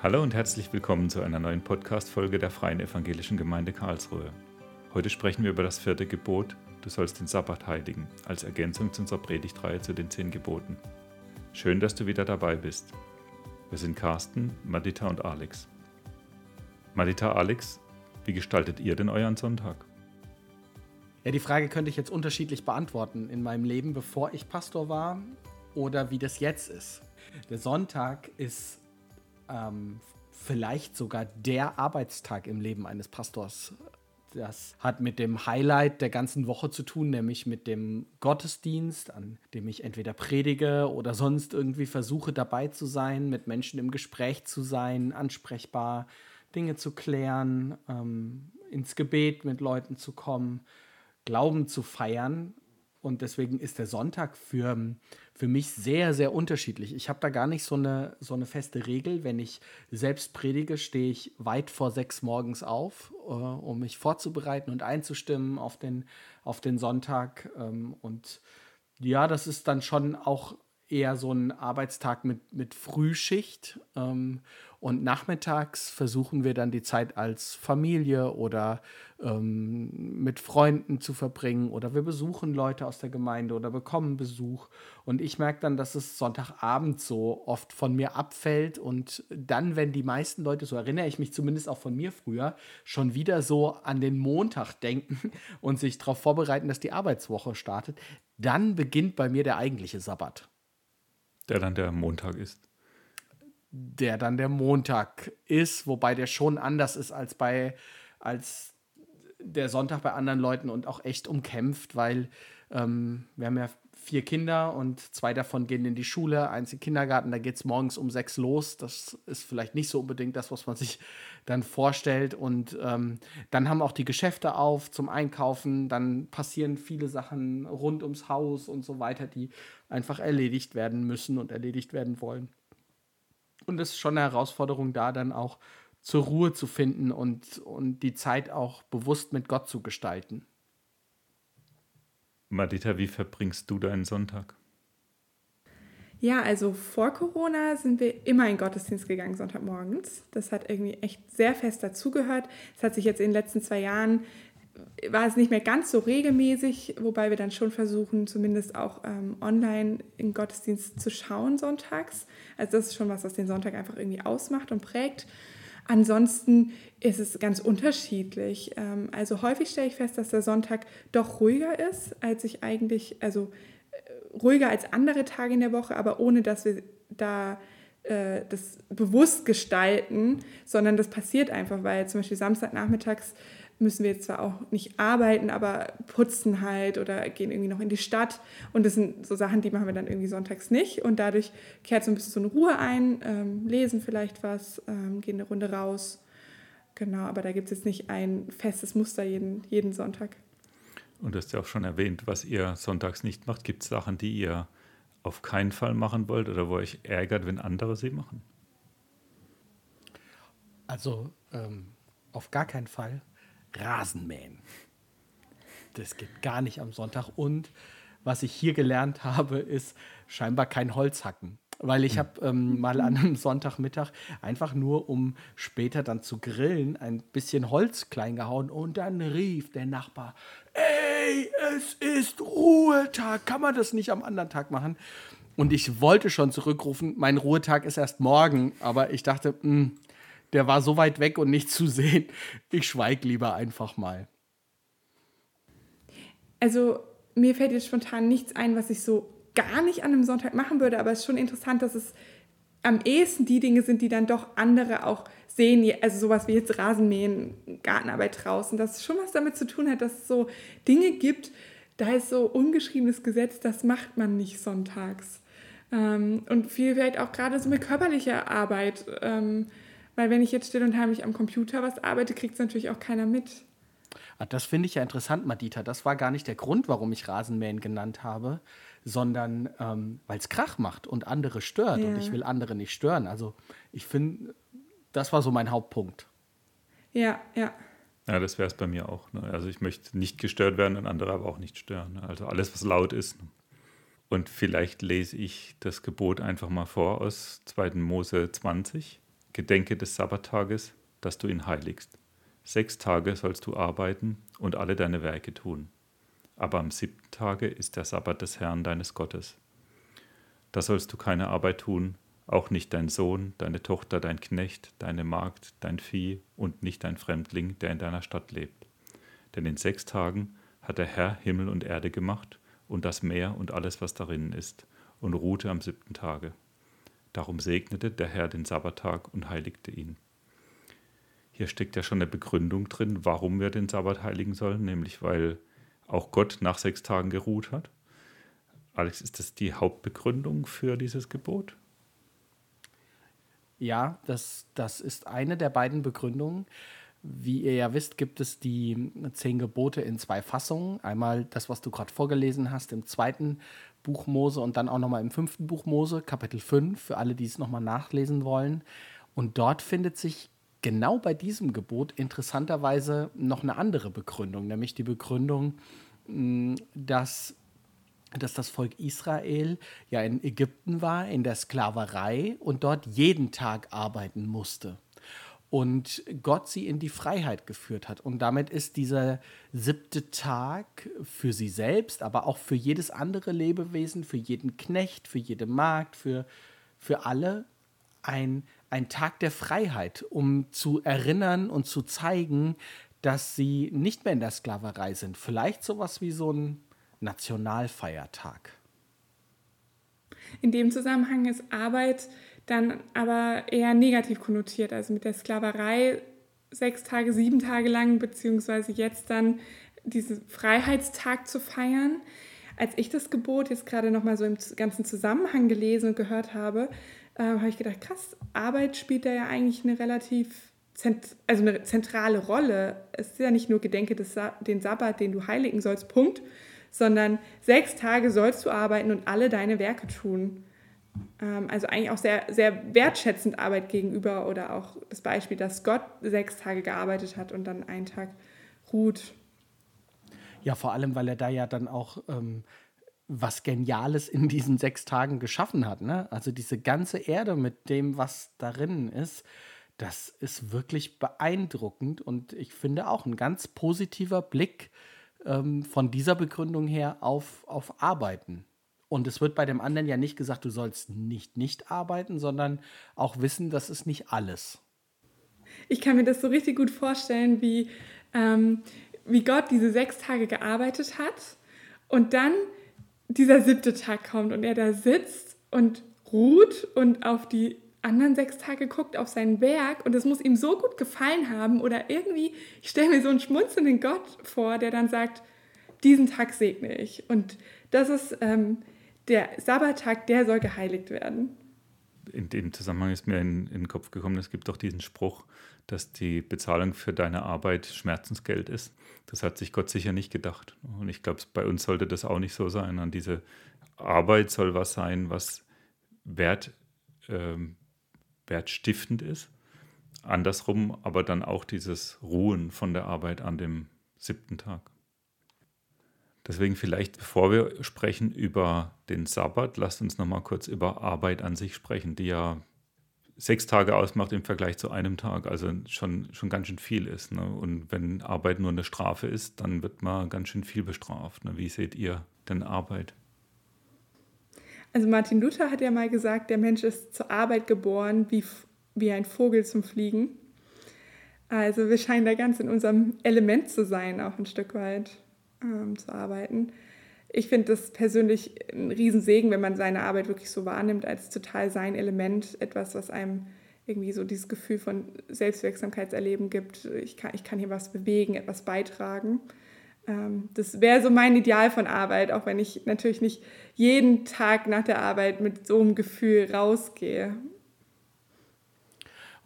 Hallo und herzlich willkommen zu einer neuen Podcast-Folge der Freien Evangelischen Gemeinde Karlsruhe. Heute sprechen wir über das vierte Gebot, du sollst den Sabbat heiligen, als Ergänzung zu unserer Predigtreihe zu den zehn Geboten. Schön, dass du wieder dabei bist. Wir sind Carsten, Madita und Alex. Madita, Alex, wie gestaltet ihr denn euren Sonntag? Ja, die Frage könnte ich jetzt unterschiedlich beantworten in meinem Leben, bevor ich Pastor war oder wie das jetzt ist. Der Sonntag ist ähm, vielleicht sogar der Arbeitstag im Leben eines Pastors. Das hat mit dem Highlight der ganzen Woche zu tun, nämlich mit dem Gottesdienst, an dem ich entweder predige oder sonst irgendwie versuche dabei zu sein, mit Menschen im Gespräch zu sein, ansprechbar, Dinge zu klären, ähm, ins Gebet mit Leuten zu kommen, Glauben zu feiern und deswegen ist der Sonntag für, für mich sehr, sehr unterschiedlich. Ich habe da gar nicht so eine, so eine feste Regel. Wenn ich selbst predige, stehe ich weit vor sechs morgens auf, äh, um mich vorzubereiten und einzustimmen auf den, auf den Sonntag. Ähm, und ja, das ist dann schon auch eher so ein Arbeitstag mit, mit Frühschicht. Ähm, und nachmittags versuchen wir dann die Zeit als Familie oder ähm, mit Freunden zu verbringen oder wir besuchen Leute aus der Gemeinde oder bekommen Besuch. Und ich merke dann, dass es Sonntagabend so oft von mir abfällt und dann, wenn die meisten Leute, so erinnere ich mich zumindest auch von mir früher, schon wieder so an den Montag denken und sich darauf vorbereiten, dass die Arbeitswoche startet, dann beginnt bei mir der eigentliche Sabbat. Der dann der Montag ist der dann der Montag ist, wobei der schon anders ist als bei als der Sonntag bei anderen Leuten und auch echt umkämpft, weil ähm, wir haben ja vier Kinder und zwei davon gehen in die Schule, eins in den Kindergarten, da geht es morgens um sechs los. Das ist vielleicht nicht so unbedingt das, was man sich dann vorstellt. Und ähm, dann haben auch die Geschäfte auf zum Einkaufen, dann passieren viele Sachen rund ums Haus und so weiter, die einfach erledigt werden müssen und erledigt werden wollen. Und es ist schon eine Herausforderung, da dann auch zur Ruhe zu finden und, und die Zeit auch bewusst mit Gott zu gestalten. Madita, wie verbringst du deinen Sonntag? Ja, also vor Corona sind wir immer in Gottesdienst gegangen, Sonntagmorgens. Das hat irgendwie echt sehr fest dazugehört. Es hat sich jetzt in den letzten zwei Jahren war es nicht mehr ganz so regelmäßig, wobei wir dann schon versuchen, zumindest auch ähm, online in Gottesdienst zu schauen sonntags. Also das ist schon was, was den Sonntag einfach irgendwie ausmacht und prägt. Ansonsten ist es ganz unterschiedlich. Ähm, also häufig stelle ich fest, dass der Sonntag doch ruhiger ist, als ich eigentlich, also äh, ruhiger als andere Tage in der Woche, aber ohne dass wir da äh, das bewusst gestalten, sondern das passiert einfach, weil zum Beispiel Samstagnachmittags müssen wir jetzt zwar auch nicht arbeiten, aber putzen halt oder gehen irgendwie noch in die Stadt. Und das sind so Sachen, die machen wir dann irgendwie sonntags nicht. Und dadurch kehrt so ein bisschen so eine Ruhe ein, ähm, lesen vielleicht was, ähm, gehen eine Runde raus. Genau, aber da gibt es jetzt nicht ein festes Muster jeden, jeden Sonntag. Und du hast ja auch schon erwähnt, was ihr sonntags nicht macht. Gibt es Sachen, die ihr auf keinen Fall machen wollt oder wo euch ärgert, wenn andere sie machen? Also ähm, auf gar keinen Fall. Rasenmähen. Das geht gar nicht am Sonntag. Und was ich hier gelernt habe, ist scheinbar kein Holz hacken. Weil ich habe ähm, mal an einem Sonntagmittag einfach nur, um später dann zu grillen, ein bisschen Holz klein gehauen und dann rief der Nachbar, ey, es ist Ruhetag, kann man das nicht am anderen Tag machen? Und ich wollte schon zurückrufen, mein Ruhetag ist erst morgen, aber ich dachte, mh, hm, der war so weit weg und nicht zu sehen. Ich schweige lieber einfach mal. Also mir fällt jetzt spontan nichts ein, was ich so gar nicht an einem Sonntag machen würde, aber es ist schon interessant, dass es am ehesten die Dinge sind, die dann doch andere auch sehen, also sowas wie jetzt Rasenmähen, Gartenarbeit draußen, dass es schon was damit zu tun hat, dass es so Dinge gibt, da ist so ungeschriebenes Gesetz, das macht man nicht sonntags. Ähm, und viel vielleicht auch gerade so mit körperlicher Arbeit. Weil wenn ich jetzt still und heimlich am Computer was arbeite, kriegt es natürlich auch keiner mit. Ah, das finde ich ja interessant, Madita. Das war gar nicht der Grund, warum ich Rasenmähen genannt habe, sondern ähm, weil es Krach macht und andere stört. Ja. Und ich will andere nicht stören. Also ich finde, das war so mein Hauptpunkt. Ja, ja. Ja, das wäre es bei mir auch. Ne? Also ich möchte nicht gestört werden und andere aber auch nicht stören. Ne? Also alles, was laut ist. Ne? Und vielleicht lese ich das Gebot einfach mal vor aus 2. Mose 20. Gedenke des Sabbattages, dass du ihn heiligst. Sechs Tage sollst du arbeiten und alle deine Werke tun. Aber am siebten Tage ist der Sabbat des Herrn deines Gottes. Da sollst du keine Arbeit tun, auch nicht dein Sohn, deine Tochter, dein Knecht, deine Magd, dein Vieh und nicht dein Fremdling, der in deiner Stadt lebt. Denn in sechs Tagen hat der Herr Himmel und Erde gemacht und das Meer und alles, was darin ist, und ruhte am siebten Tage. Darum segnete der Herr den Sabbattag und heiligte ihn. Hier steckt ja schon eine Begründung drin, warum wir den Sabbat heiligen sollen, nämlich weil auch Gott nach sechs Tagen geruht hat. Alex, ist das die Hauptbegründung für dieses Gebot? Ja, das, das ist eine der beiden Begründungen. Wie ihr ja wisst, gibt es die zehn Gebote in zwei Fassungen. Einmal das, was du gerade vorgelesen hast, im zweiten Buch Mose und dann auch nochmal im fünften Buch Mose, Kapitel 5, für alle, die es nochmal nachlesen wollen. Und dort findet sich genau bei diesem Gebot interessanterweise noch eine andere Begründung, nämlich die Begründung, dass dass das Volk Israel ja in Ägypten war, in der Sklaverei und dort jeden Tag arbeiten musste. Und Gott sie in die Freiheit geführt hat. Und damit ist dieser siebte Tag für sie selbst, aber auch für jedes andere Lebewesen, für jeden Knecht, für jede Magd, für, für alle ein, ein Tag der Freiheit, um zu erinnern und zu zeigen, dass sie nicht mehr in der Sklaverei sind. Vielleicht sowas wie so ein Nationalfeiertag. In dem Zusammenhang ist Arbeit dann aber eher negativ konnotiert, also mit der Sklaverei sechs Tage, sieben Tage lang, beziehungsweise jetzt dann diesen Freiheitstag zu feiern. Als ich das Gebot jetzt gerade nochmal so im ganzen Zusammenhang gelesen und gehört habe, äh, habe ich gedacht, krass, Arbeit spielt da ja eigentlich eine relativ also eine zentrale Rolle. Es ist ja nicht nur Gedenke des Sa den Sabbat, den du heiligen sollst, Punkt, sondern sechs Tage sollst du arbeiten und alle deine Werke tun. Ähm, also eigentlich auch sehr, sehr wertschätzend Arbeit gegenüber oder auch das Beispiel, dass Gott sechs Tage gearbeitet hat und dann einen Tag ruht. Ja, vor allem, weil er da ja dann auch ähm, was Geniales in diesen sechs Tagen geschaffen hat. Ne? Also diese ganze Erde mit dem, was darin ist, das ist wirklich beeindruckend und ich finde auch ein ganz positiver Blick ähm, von dieser Begründung her auf, auf Arbeiten. Und es wird bei dem anderen ja nicht gesagt, du sollst nicht nicht arbeiten, sondern auch wissen, das ist nicht alles. Ich kann mir das so richtig gut vorstellen, wie, ähm, wie Gott diese sechs Tage gearbeitet hat und dann dieser siebte Tag kommt und er da sitzt und ruht und auf die anderen sechs Tage guckt auf sein Werk und es muss ihm so gut gefallen haben oder irgendwie, ich stelle mir so einen schmunzelnden Gott vor, der dann sagt, diesen Tag segne ich. Und das ist ähm, der Sabbattag, der soll geheiligt werden. In dem Zusammenhang ist mir in, in den Kopf gekommen, es gibt doch diesen Spruch, dass die Bezahlung für deine Arbeit Schmerzensgeld ist. Das hat sich Gott sicher nicht gedacht. Und ich glaube, bei uns sollte das auch nicht so sein. Und diese Arbeit soll was sein, was Wert ähm, wertstiftend ist. Andersrum aber dann auch dieses Ruhen von der Arbeit an dem siebten Tag. Deswegen vielleicht, bevor wir sprechen über den Sabbat, lasst uns nochmal kurz über Arbeit an sich sprechen, die ja sechs Tage ausmacht im Vergleich zu einem Tag, also schon, schon ganz schön viel ist. Ne? Und wenn Arbeit nur eine Strafe ist, dann wird man ganz schön viel bestraft. Ne? Wie seht ihr denn Arbeit? Also Martin Luther hat ja mal gesagt, der Mensch ist zur Arbeit geboren wie, wie ein Vogel zum Fliegen. Also wir scheinen da ganz in unserem Element zu sein, auch ein Stück weit ähm, zu arbeiten. Ich finde das persönlich ein Riesensegen, wenn man seine Arbeit wirklich so wahrnimmt als total sein Element, etwas, was einem irgendwie so dieses Gefühl von Selbstwirksamkeitserleben gibt. Ich kann, ich kann hier was bewegen, etwas beitragen. Ähm, das wäre so mein Ideal von Arbeit, auch wenn ich natürlich nicht jeden Tag nach der Arbeit mit so einem Gefühl rausgehe.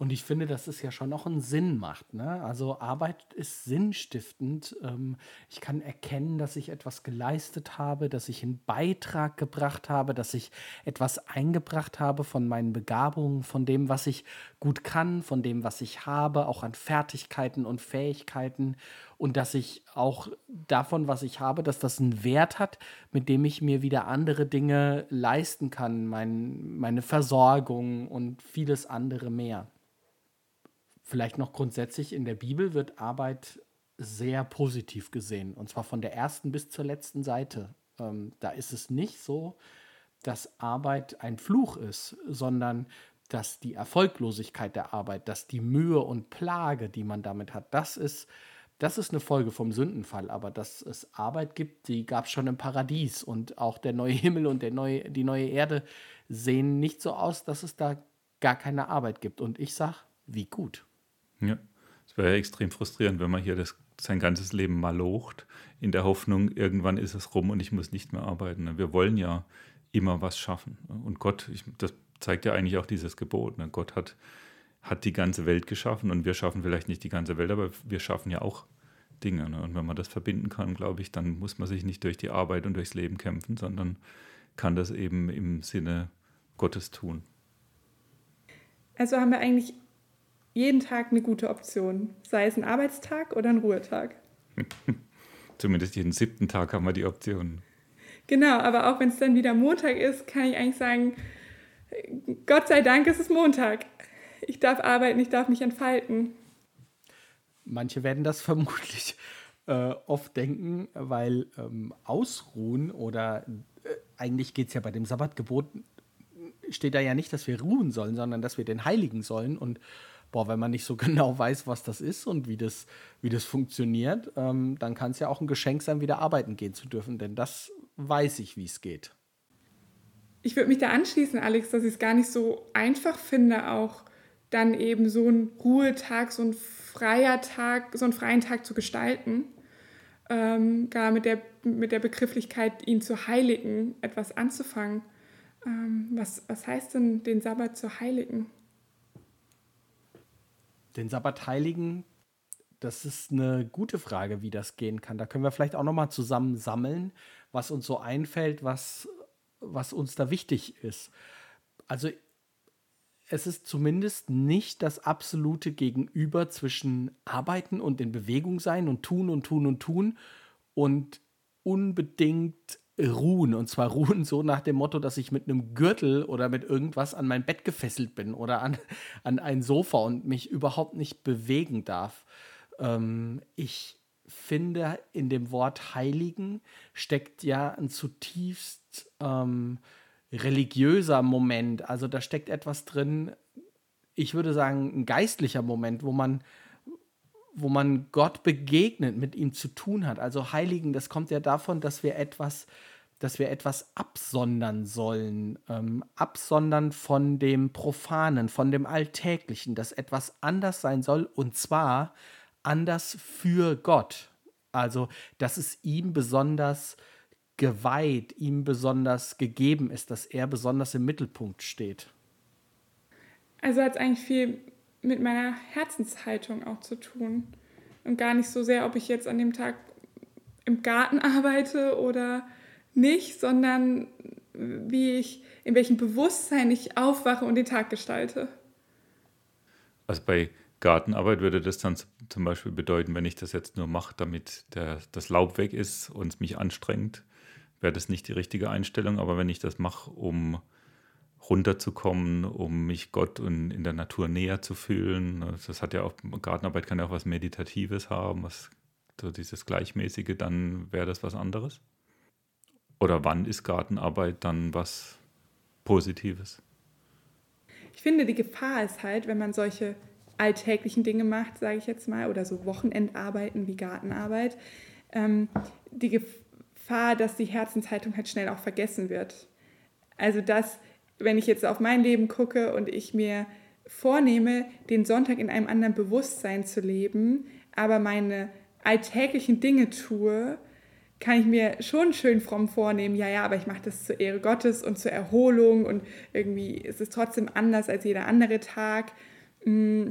Und ich finde, dass es ja schon noch einen Sinn macht. Ne? Also Arbeit ist sinnstiftend. Ähm, ich kann erkennen, dass ich etwas geleistet habe, dass ich einen Beitrag gebracht habe, dass ich etwas eingebracht habe von meinen Begabungen, von dem, was ich gut kann, von dem, was ich habe, auch an Fertigkeiten und Fähigkeiten. Und dass ich auch davon, was ich habe, dass das einen Wert hat, mit dem ich mir wieder andere Dinge leisten kann, mein, meine Versorgung und vieles andere mehr. Vielleicht noch grundsätzlich in der Bibel wird Arbeit sehr positiv gesehen, und zwar von der ersten bis zur letzten Seite. Ähm, da ist es nicht so, dass Arbeit ein Fluch ist, sondern dass die Erfolglosigkeit der Arbeit, dass die Mühe und Plage, die man damit hat, das ist, das ist eine Folge vom Sündenfall. Aber dass es Arbeit gibt, die gab es schon im Paradies. Und auch der neue Himmel und der neue, die neue Erde sehen nicht so aus, dass es da gar keine Arbeit gibt. Und ich sage, wie gut. Ja, es wäre ja extrem frustrierend, wenn man hier das, sein ganzes Leben mal locht, in der Hoffnung, irgendwann ist es rum und ich muss nicht mehr arbeiten. Wir wollen ja immer was schaffen. Und Gott, ich, das zeigt ja eigentlich auch dieses Gebot. Ne? Gott hat, hat die ganze Welt geschaffen und wir schaffen vielleicht nicht die ganze Welt, aber wir schaffen ja auch Dinge. Ne? Und wenn man das verbinden kann, glaube ich, dann muss man sich nicht durch die Arbeit und durchs Leben kämpfen, sondern kann das eben im Sinne Gottes tun. Also haben wir eigentlich jeden Tag eine gute Option, sei es ein Arbeitstag oder ein Ruhetag. Zumindest jeden siebten Tag haben wir die Option. Genau, aber auch wenn es dann wieder Montag ist, kann ich eigentlich sagen, Gott sei Dank ist es Montag. Ich darf arbeiten, ich darf mich entfalten. Manche werden das vermutlich äh, oft denken, weil ähm, Ausruhen oder äh, eigentlich geht es ja bei dem Sabbatgebot, steht da ja nicht, dass wir ruhen sollen, sondern dass wir den heiligen sollen. Und boah, wenn man nicht so genau weiß, was das ist und wie das, wie das funktioniert, ähm, dann kann es ja auch ein Geschenk sein, wieder arbeiten gehen zu dürfen. Denn das weiß ich, wie es geht. Ich würde mich da anschließen, Alex, dass ich es gar nicht so einfach finde, auch dann eben so einen Ruhetag, so einen freier Tag, so einen freien Tag zu gestalten. Ähm, gar mit der, mit der Begrifflichkeit, ihn zu heiligen, etwas anzufangen. Ähm, was, was heißt denn, den Sabbat zu heiligen? Den Sabbat heiligen, das ist eine gute Frage, wie das gehen kann. Da können wir vielleicht auch noch mal zusammen sammeln, was uns so einfällt, was, was uns da wichtig ist. Also es ist zumindest nicht das absolute Gegenüber zwischen Arbeiten und in Bewegung sein und tun und tun und tun und unbedingt ruhen. Und zwar ruhen so nach dem Motto, dass ich mit einem Gürtel oder mit irgendwas an mein Bett gefesselt bin oder an, an ein Sofa und mich überhaupt nicht bewegen darf. Ähm, ich finde, in dem Wort Heiligen steckt ja ein zutiefst ähm, religiöser Moment. Also da steckt etwas drin, ich würde sagen, ein geistlicher Moment, wo man, wo man Gott begegnet, mit ihm zu tun hat. Also Heiligen, das kommt ja davon, dass wir etwas, dass wir etwas absondern sollen, ähm, absondern von dem Profanen, von dem Alltäglichen, dass etwas anders sein soll und zwar anders für Gott. Also, dass es ihm besonders geweiht, ihm besonders gegeben ist, dass er besonders im Mittelpunkt steht. Also hat es eigentlich viel mit meiner Herzenshaltung auch zu tun. Und gar nicht so sehr, ob ich jetzt an dem Tag im Garten arbeite oder nicht, sondern wie ich, in welchem Bewusstsein ich aufwache und den Tag gestalte. Also bei Gartenarbeit würde das dann zum Beispiel bedeuten, wenn ich das jetzt nur mache, damit der, das Laub weg ist und es mich anstrengt, wäre das nicht die richtige Einstellung. Aber wenn ich das mache, um runterzukommen, um mich Gott und in der Natur näher zu fühlen, das hat ja auch, Gartenarbeit kann ja auch was Meditatives haben, was so dieses Gleichmäßige, dann wäre das was anderes. Oder wann ist Gartenarbeit dann was Positives? Ich finde, die Gefahr ist halt, wenn man solche alltäglichen Dinge macht, sage ich jetzt mal, oder so Wochenendarbeiten wie Gartenarbeit, ähm, die Gefahr, dass die Herzenshaltung halt schnell auch vergessen wird. Also dass, wenn ich jetzt auf mein Leben gucke und ich mir vornehme, den Sonntag in einem anderen Bewusstsein zu leben, aber meine alltäglichen Dinge tue, kann ich mir schon schön fromm vornehmen, ja, ja, aber ich mache das zur Ehre Gottes und zur Erholung und irgendwie ist es trotzdem anders als jeder andere Tag. Mm,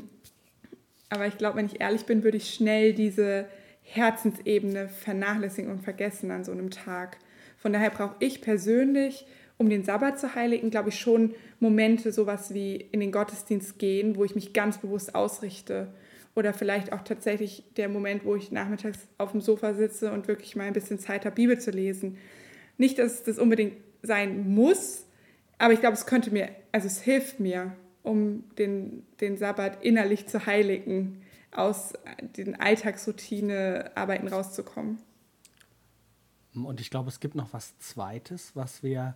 aber ich glaube, wenn ich ehrlich bin, würde ich schnell diese Herzensebene vernachlässigen und vergessen an so einem Tag. Von daher brauche ich persönlich, um den Sabbat zu heiligen, glaube ich schon Momente, sowas wie in den Gottesdienst gehen, wo ich mich ganz bewusst ausrichte. Oder vielleicht auch tatsächlich der Moment, wo ich nachmittags auf dem Sofa sitze und wirklich mal ein bisschen Zeit habe, Bibel zu lesen. Nicht, dass das unbedingt sein muss, aber ich glaube, es könnte mir, also es hilft mir, um den, den Sabbat innerlich zu heiligen, aus den Alltagsroutine Arbeiten rauszukommen. Und ich glaube, es gibt noch was Zweites, was wir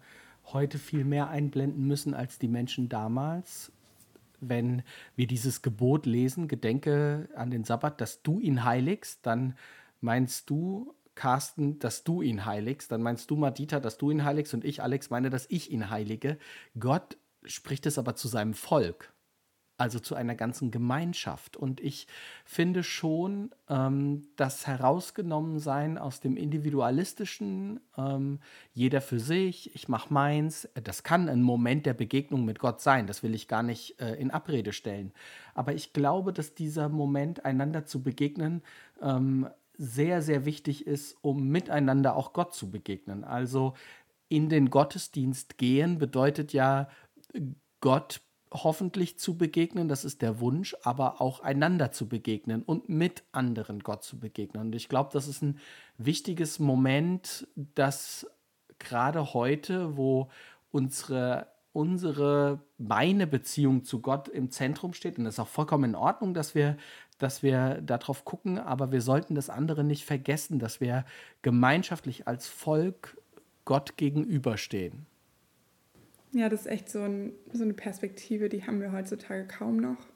heute viel mehr einblenden müssen als die Menschen damals. Wenn wir dieses Gebot lesen, gedenke an den Sabbat, dass du ihn heiligst, dann meinst du, Carsten, dass du ihn heiligst, dann meinst du, Madita, dass du ihn heiligst und ich, Alex, meine, dass ich ihn heilige. Gott spricht es aber zu seinem Volk also zu einer ganzen Gemeinschaft. Und ich finde schon, ähm, das Herausgenommensein aus dem Individualistischen, ähm, jeder für sich, ich mache meins, das kann ein Moment der Begegnung mit Gott sein, das will ich gar nicht äh, in Abrede stellen. Aber ich glaube, dass dieser Moment, einander zu begegnen, ähm, sehr, sehr wichtig ist, um miteinander auch Gott zu begegnen. Also in den Gottesdienst gehen bedeutet ja, Gott hoffentlich zu begegnen, das ist der Wunsch, aber auch einander zu begegnen und mit anderen Gott zu begegnen. Und ich glaube, das ist ein wichtiges Moment, dass gerade heute, wo unsere unsere meine Beziehung zu Gott im Zentrum steht und das ist auch vollkommen in Ordnung, dass wir dass wir darauf gucken, aber wir sollten das andere nicht vergessen, dass wir gemeinschaftlich als Volk Gott gegenüberstehen. Ja, das ist echt so, ein, so eine Perspektive, die haben wir heutzutage kaum noch.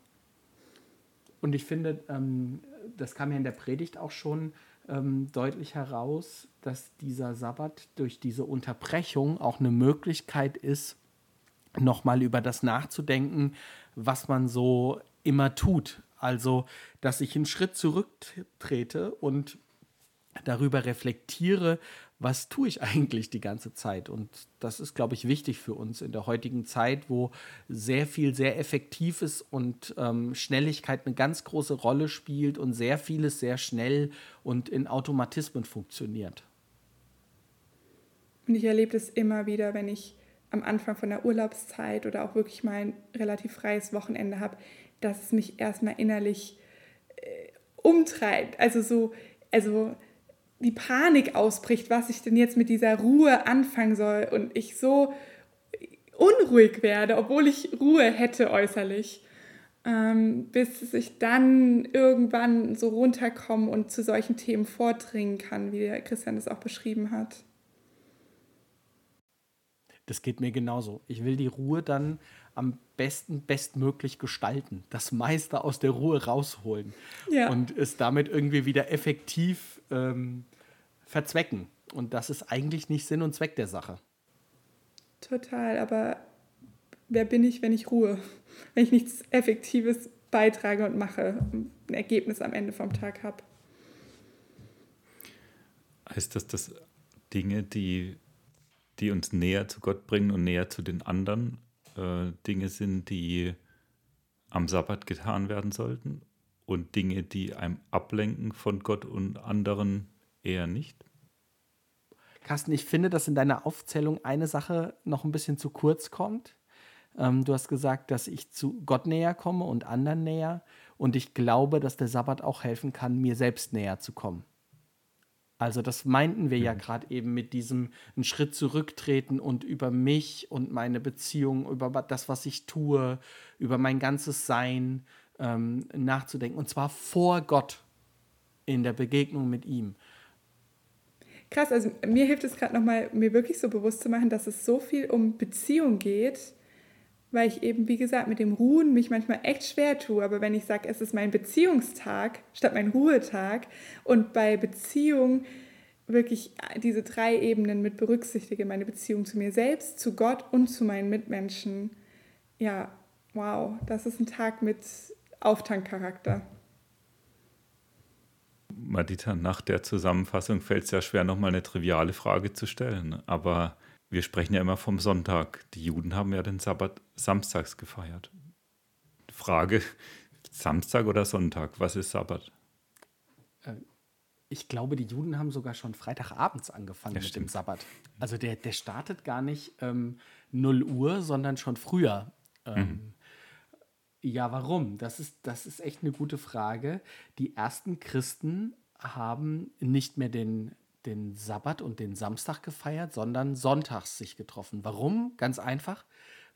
Und ich finde, ähm, das kam ja in der Predigt auch schon ähm, deutlich heraus, dass dieser Sabbat durch diese Unterbrechung auch eine Möglichkeit ist, nochmal über das nachzudenken, was man so immer tut. Also, dass ich einen Schritt zurücktrete und darüber reflektiere, was tue ich eigentlich die ganze Zeit? Und das ist, glaube ich, wichtig für uns in der heutigen Zeit, wo sehr viel sehr effektiv ist und ähm, Schnelligkeit eine ganz große Rolle spielt und sehr vieles sehr schnell und in Automatismen funktioniert. Und ich erlebe das immer wieder, wenn ich am Anfang von der Urlaubszeit oder auch wirklich mal ein relativ freies Wochenende habe, dass es mich erstmal innerlich äh, umtreibt. Also so, also die Panik ausbricht, was ich denn jetzt mit dieser Ruhe anfangen soll und ich so unruhig werde, obwohl ich Ruhe hätte äußerlich, ähm, bis ich dann irgendwann so runterkomme und zu solchen Themen vordringen kann, wie der Christian das auch beschrieben hat. Das geht mir genauso. Ich will die Ruhe dann am besten, bestmöglich gestalten, das meiste aus der Ruhe rausholen ja. und es damit irgendwie wieder effektiv ähm, verzwecken. Und das ist eigentlich nicht Sinn und Zweck der Sache. Total, aber wer bin ich, wenn ich ruhe? Wenn ich nichts Effektives beitrage und mache, ein Ergebnis am Ende vom Tag habe. Heißt das, dass Dinge, die, die uns näher zu Gott bringen und näher zu den anderen, äh, Dinge sind, die am Sabbat getan werden sollten? Und Dinge, die einem ablenken von Gott und anderen, eher nicht. Carsten, ich finde, dass in deiner Aufzählung eine Sache noch ein bisschen zu kurz kommt. Ähm, du hast gesagt, dass ich zu Gott näher komme und anderen näher. Und ich glaube, dass der Sabbat auch helfen kann, mir selbst näher zu kommen. Also das meinten wir mhm. ja gerade eben mit diesem einen Schritt zurücktreten und über mich und meine Beziehung, über das, was ich tue, über mein ganzes Sein ähm, nachzudenken. Und zwar vor Gott in der Begegnung mit ihm krass, also mir hilft es gerade nochmal, mir wirklich so bewusst zu machen, dass es so viel um Beziehung geht, weil ich eben, wie gesagt, mit dem Ruhen mich manchmal echt schwer tue. Aber wenn ich sage, es ist mein Beziehungstag statt mein Ruhetag und bei Beziehung wirklich diese drei Ebenen mit berücksichtige, meine Beziehung zu mir selbst, zu Gott und zu meinen Mitmenschen, ja, wow, das ist ein Tag mit Auftankcharakter. Madita, nach der Zusammenfassung fällt es ja schwer, nochmal eine triviale Frage zu stellen. Aber wir sprechen ja immer vom Sonntag. Die Juden haben ja den Sabbat samstags gefeiert. Frage: Samstag oder Sonntag? Was ist Sabbat? Äh, ich glaube, die Juden haben sogar schon Freitagabends angefangen ja, mit stimmt. dem Sabbat. Also der, der startet gar nicht ähm, 0 Uhr, sondern schon früher. Ähm, mhm. Ja, warum? Das ist, das ist echt eine gute Frage. Die ersten Christen haben nicht mehr den, den Sabbat und den Samstag gefeiert, sondern sonntags sich getroffen. Warum? Ganz einfach,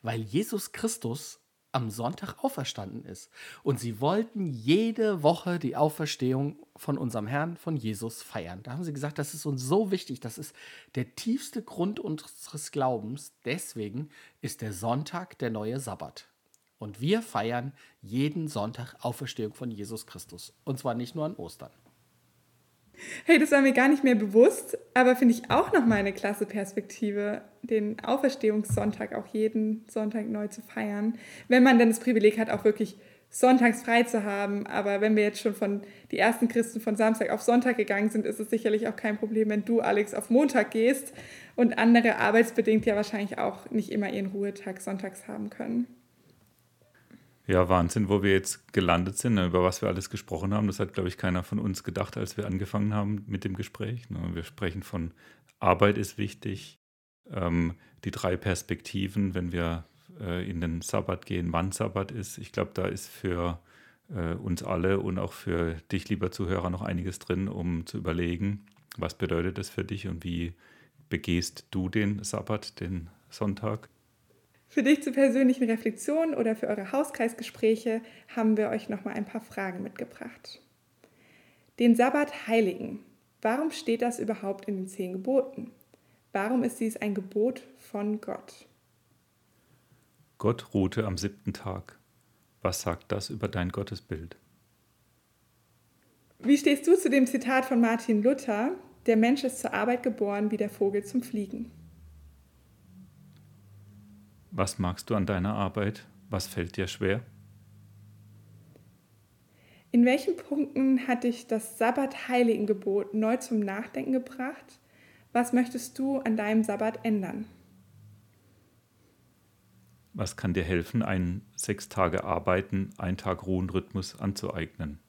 weil Jesus Christus am Sonntag auferstanden ist. Und sie wollten jede Woche die Auferstehung von unserem Herrn, von Jesus feiern. Da haben sie gesagt, das ist uns so wichtig, das ist der tiefste Grund unseres Glaubens. Deswegen ist der Sonntag der neue Sabbat. Und wir feiern jeden Sonntag Auferstehung von Jesus Christus. Und zwar nicht nur an Ostern. Hey, das war mir gar nicht mehr bewusst, aber finde ich auch nochmal eine klasse Perspektive, den Auferstehungssonntag auch jeden Sonntag neu zu feiern. Wenn man dann das Privileg hat, auch wirklich sonntags frei zu haben. Aber wenn wir jetzt schon von die ersten Christen von Samstag auf Sonntag gegangen sind, ist es sicherlich auch kein Problem, wenn du, Alex, auf Montag gehst und andere arbeitsbedingt ja wahrscheinlich auch nicht immer ihren Ruhetag sonntags haben können. Ja, Wahnsinn, wo wir jetzt gelandet sind, ne, über was wir alles gesprochen haben. Das hat, glaube ich, keiner von uns gedacht, als wir angefangen haben mit dem Gespräch. Ne. Wir sprechen von Arbeit ist wichtig, ähm, die drei Perspektiven, wenn wir äh, in den Sabbat gehen, wann Sabbat ist. Ich glaube, da ist für äh, uns alle und auch für dich, lieber Zuhörer, noch einiges drin, um zu überlegen, was bedeutet das für dich und wie begehst du den Sabbat, den Sonntag. Für dich zur persönlichen Reflexion oder für eure Hauskreisgespräche haben wir euch noch mal ein paar Fragen mitgebracht. Den Sabbat heiligen. Warum steht das überhaupt in den zehn Geboten? Warum ist dies ein Gebot von Gott? Gott ruhte am siebten Tag. Was sagt das über dein Gottesbild? Wie stehst du zu dem Zitat von Martin Luther? Der Mensch ist zur Arbeit geboren wie der Vogel zum Fliegen. Was magst du an deiner Arbeit? Was fällt dir schwer? In welchen Punkten hat dich das Sabbat-Heiligengebot neu zum Nachdenken gebracht? Was möchtest du an deinem Sabbat ändern? Was kann dir helfen, einen sechs Tage Arbeiten, ein Tag Ruhen-Rhythmus anzueignen?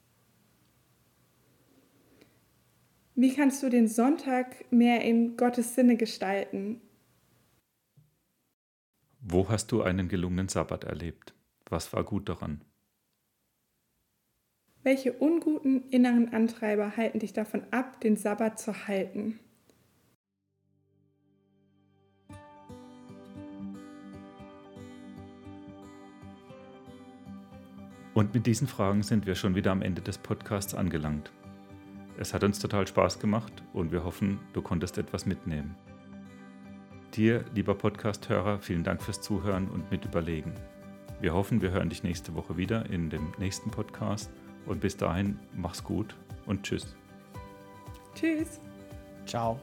Wie kannst du den Sonntag mehr in Gottes Sinne gestalten wo hast du einen gelungenen Sabbat erlebt? Was war gut daran? Welche unguten inneren Antreiber halten dich davon ab, den Sabbat zu halten? Und mit diesen Fragen sind wir schon wieder am Ende des Podcasts angelangt. Es hat uns total Spaß gemacht und wir hoffen, du konntest etwas mitnehmen. Dir, lieber Podcast-Hörer, vielen Dank fürs Zuhören und Mitüberlegen. Wir hoffen, wir hören dich nächste Woche wieder in dem nächsten Podcast. Und bis dahin, mach's gut und tschüss. Tschüss. Ciao.